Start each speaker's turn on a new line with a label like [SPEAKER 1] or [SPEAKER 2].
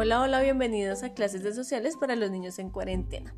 [SPEAKER 1] Hola, hola, bienvenidos a clases de sociales para los niños en cuarentena.